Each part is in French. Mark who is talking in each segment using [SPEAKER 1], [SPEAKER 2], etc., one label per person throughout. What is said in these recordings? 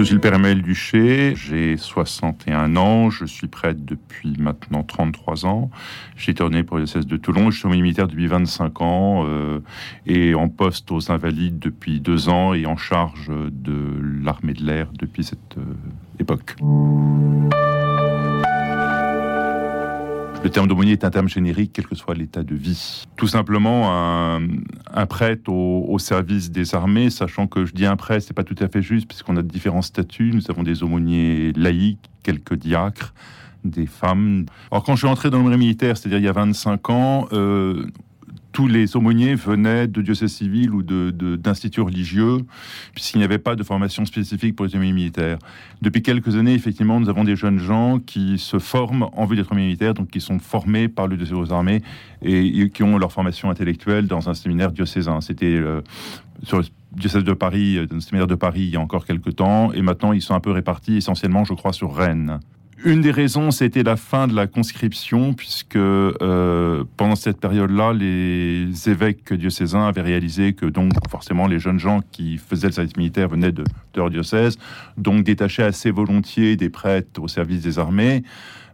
[SPEAKER 1] Je suis le père Emmanuel Duché, j'ai 61 ans, je suis prêtre depuis maintenant 33 ans. J'ai été ordonné pour le diocèse de Toulon, je suis militaire depuis 25 ans euh, et en poste aux Invalides depuis deux ans et en charge de l'armée de l'air depuis cette euh, époque. Le terme d'aumônier est un terme générique, quel que soit l'état de vie. Tout simplement, un, prêtre au, service des armées, sachant que je dis un prêtre, c'est pas tout à fait juste, puisqu'on a différents statuts. Nous avons des aumôniers laïcs, quelques diacres, des femmes. Alors, quand je suis entré dans le militaire, c'est-à-dire il y a 25 ans, euh, tous les aumôniers venaient de diocèses civils ou d'instituts religieux, puisqu'il n'y avait pas de formation spécifique pour les aumôniers militaires. Depuis quelques années, effectivement, nous avons des jeunes gens qui se forment en vue d'être militaires, donc qui sont formés par le diocèse aux armées et, qui ont leur formation intellectuelle dans un séminaire diocésain. C'était euh, sur le diocèse de Paris, euh, le séminaire de Paris, il y a encore quelques temps, et maintenant ils sont un peu répartis essentiellement, je crois, sur Rennes. Une des raisons, c'était la fin de la conscription, puisque euh, pendant cette période-là, les évêques diocésains avaient réalisé que donc forcément les jeunes gens qui faisaient le service militaire venaient de, de leur diocèse, donc détachaient assez volontiers des prêtres au service des armées.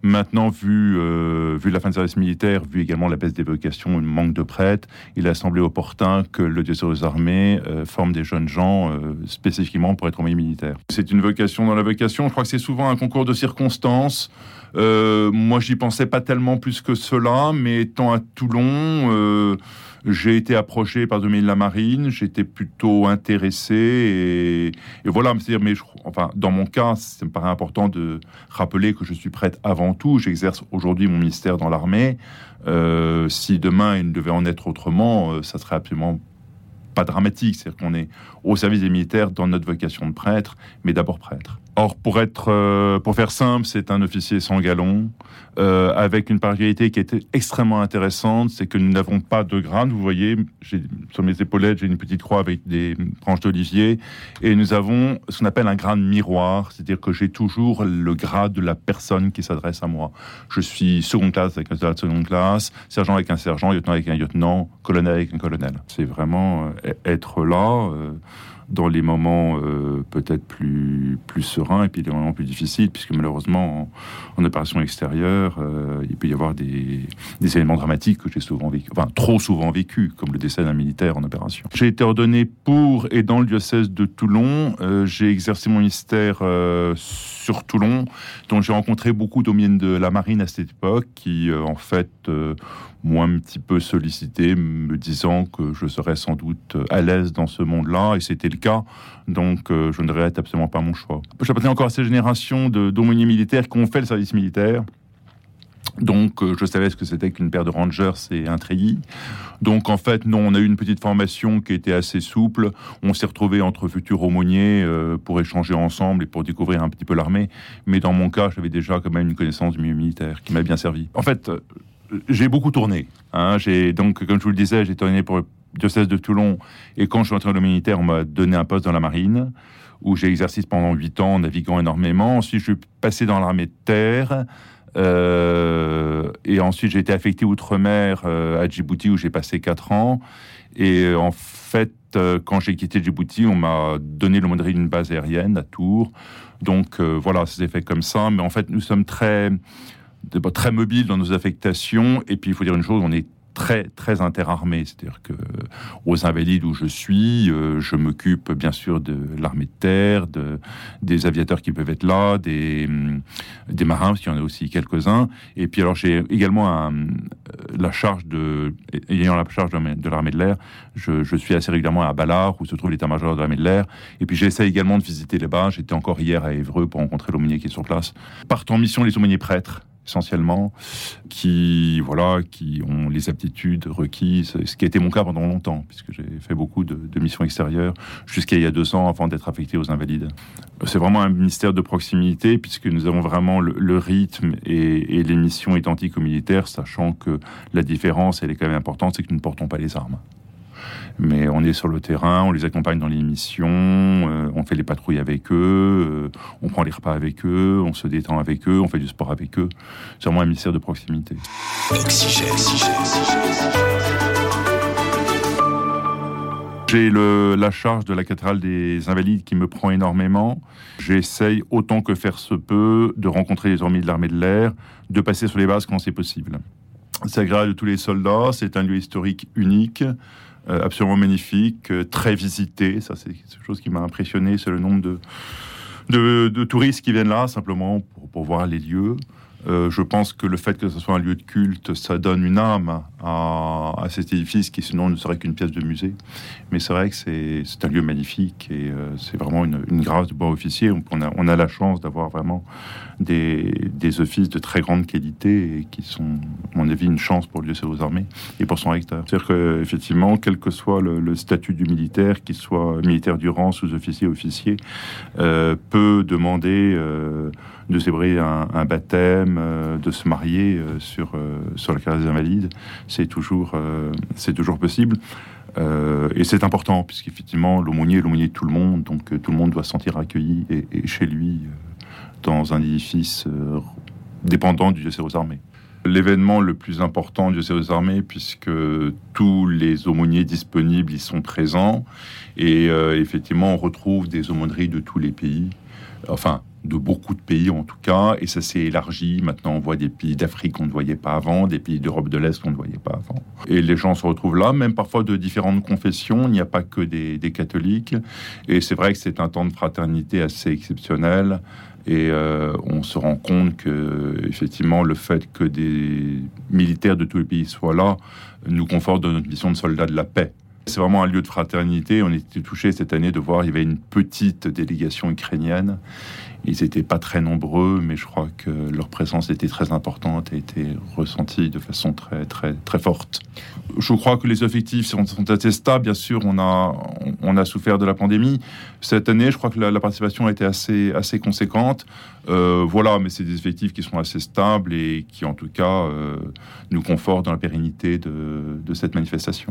[SPEAKER 1] Maintenant, vu, euh, vu la fin du service militaire, vu également la baisse des vocations, le manque de prêtres, il a semblé opportun que le diocèse des armées euh, forme des jeunes gens euh, spécifiquement pour être envoyé militaire. C'est une vocation dans la vocation. Je crois que c'est souvent un concours de circonstances. moi, j'y pensais pas tellement plus que cela, mais étant à Toulon j'ai été approché par le domaine de la marine, j'étais plutôt intéressé et, voilà. C'est-à-dire, mais enfin, dans mon cas, ça me paraît important de rappeler que je suis prête avant tout. J'exerce aujourd'hui mon ministère dans l'armée. Euh, si demain il devait en être autrement, euh, ça serait absolument pas dramatique. C'est-à-dire qu'on est au service des militaires dans notre vocation de prêtre, mais d'abord prêtre. Or, pour être, euh, pour faire simple, c'est un officier sans galon, euh, avec une particularité qui était extrêmement intéressante, c'est que nous n'avons pas de grade. Vous voyez, sur mes épaulettes, j'ai une petite croix avec des branches d'olivier, et nous avons ce qu'on appelle un grade miroir, c'est-à-dire que j'ai toujours le grade de la personne qui s'adresse à moi. Je suis seconde classe avec un soldat de seconde classe, sergent avec un sergent, lieutenant avec un lieutenant, colonel avec un colonel. C'est vraiment euh, être là dans les moments euh, peut-être plus, plus sereins et puis les moments plus difficiles, puisque malheureusement, en, opération extérieure, euh, il peut y avoir des, des éléments dramatiques que j'ai souvent vécu, enfin trop souvent vécu, comme le décès d'un militaire en opération. J'ai été ordonné pour et dans le diocèse de Toulon. Euh, j'ai exercé mon ministère sur Toulon, dont j'ai rencontré beaucoup d'hommes de la marine à cette époque, qui en fait moi un petit peu sollicité, me disant que je serais sans doute à l'aise dans ce monde-là, et c'était cas. Donc, euh, je ne regrette absolument pas mon choix. J'appartiens encore à ces générations d'aumôniers militaires qui ont fait le service militaire. Donc, euh, je savais ce que c'était qu'une paire de rangers et un treillis. Donc, en fait, non, on a eu une petite formation qui était assez souple. On s'est retrouvés entre futurs aumôniers euh, pour échanger ensemble et pour découvrir un petit peu l'armée. Mais dans mon cas, j'avais déjà quand même une connaissance du milieu militaire qui m'a bien servi. En fait, j'ai beaucoup tourné. Hein. J'ai donc, comme je vous le disais, j'ai tourné pour diocèse de Toulon. Et quand je suis entré dans le militaire, on m'a donné un poste dans la marine où j'ai exercé pendant huit ans, naviguant énormément. Ensuite, je suis passé dans l'armée de terre. Euh, et ensuite, j'ai été affecté outre-mer euh, à Djibouti où j'ai passé quatre ans. Et en fait, euh, quand j'ai quitté Djibouti, on m'a donné le modèle d'une base aérienne à Tours. Donc voilà, ça s'est fait comme ça. Mais en fait, nous sommes très très mobile dans nos affectations. Et puis, il faut dire une chose, on est très très interarmé, c'est-à-dire que aux Invalides où je suis, euh, je m'occupe bien sûr de l'armée de terre, de, des aviateurs qui peuvent être là, des, marins, parce qu'il y en a aussi quelques-uns. Et puis alors j'ai également euh, la charge de, ayant la charge de, l'armée de l'air, je, je, suis assez régulièrement à Ballard où se trouve l'état-major de l'armée de l'air. Et puis j'essaie également de visiter les bas. J'étais encore hier à Évreux pour rencontrer l'aumônier qui est sur place. Partent en mission les aumôniers prêtres essentiellement, qui voilà, qui ont les aptitudes requises, ce qui a été mon cas pendant longtemps, puisque j'ai fait beaucoup de, missions extérieures jusqu'à il y a deux ans avant d'être affecté aux Invalides. C'est vraiment un ministère de proximité, puisque nous avons vraiment le, rythme et, et, les missions identiques aux militaires, sachant que la différence, elle est quand même importante, c'est que nous ne portons pas les armes mais on est sur le terrain, on les accompagne dans les missions, euh, on fait les patrouilles avec eux, euh, on prend les repas avec eux, on se détend avec eux, on fait du sport avec eux. C'est vraiment un ministère de proximité. J'ai la charge de la cathédrale des Invalides qui me prend énormément. J'essaye autant que faire se peut de rencontrer les armées de l'armée de l'air, de passer sur les bases quand c'est possible. Agréable de tous les soldats, c'est un lieu historique unique, euh, absolument magnifique, euh, très visité. Ça, c'est quelque chose qui m'a impressionné, c'est le nombre de, de, touristes qui viennent là simplement pour, voir les lieux. Euh, je pense que le fait que ce soit un lieu de culte, ça donne une âme à, cet édifice qui sinon ne serait qu'une pièce de musée. Mais c'est vrai que c'est un lieu magnifique et c'est vraiment une, grâce de bois officier. On a, on a la chance d'avoir vraiment des, des, offices de très grande qualité et qui sont, à mon avis, une chance pour le diocèse aux armées et pour son recteur. C'est-à-dire qu'effectivement, quel que soit le, statut du militaire, qu'il soit militaire du rang, sous-officier, officier, euh, peut demander de célébrer un, baptême, euh, de se marier euh, sur, euh, sur la carrière des invalides, c'est toujours, c'est toujours possible. et c'est important, puisqu'effectivement, l'aumônier est l'aumônier de tout le monde, donc tout le monde doit se sentir accueilli et, chez lui dans un édifice dépendant du diocèse aux armées. L'événement le plus important du aux armées, puisque tous les aumôniers disponibles y sont présents, et effectivement, on retrouve des aumôneries de tous les pays. Enfin, de beaucoup de pays en tout cas, et ça s'est élargi. Maintenant, on voit des pays d'Afrique qu'on ne voyait pas avant, des pays d'Europe de l'Est qu'on ne voyait pas avant. Et les gens se retrouvent là, même parfois de différentes confessions. Il n'y a pas que des, catholiques. Et c'est vrai que c'est un temps de fraternité assez exceptionnel. Et euh, on se rend compte que, effectivement, le fait que des militaires de tous les pays soient là nous conforte dans notre mission de soldats de la paix. C'est vraiment un lieu de fraternité. On était touché cette année de voir, il y avait une petite délégation ukrainienne. Ils n'étaient pas très nombreux, mais je crois que leur présence était très importante et était ressentie de façon très, très, très forte. Je crois que les effectifs sont, assez stables. Bien sûr, on a, on a souffert de la pandémie. Cette année, je crois que la, participation a été assez, assez conséquente. Euh, voilà, mais c'est des effectifs qui sont assez stables et qui, en tout cas, euh, nous confortent dans la pérennité de cette manifestation.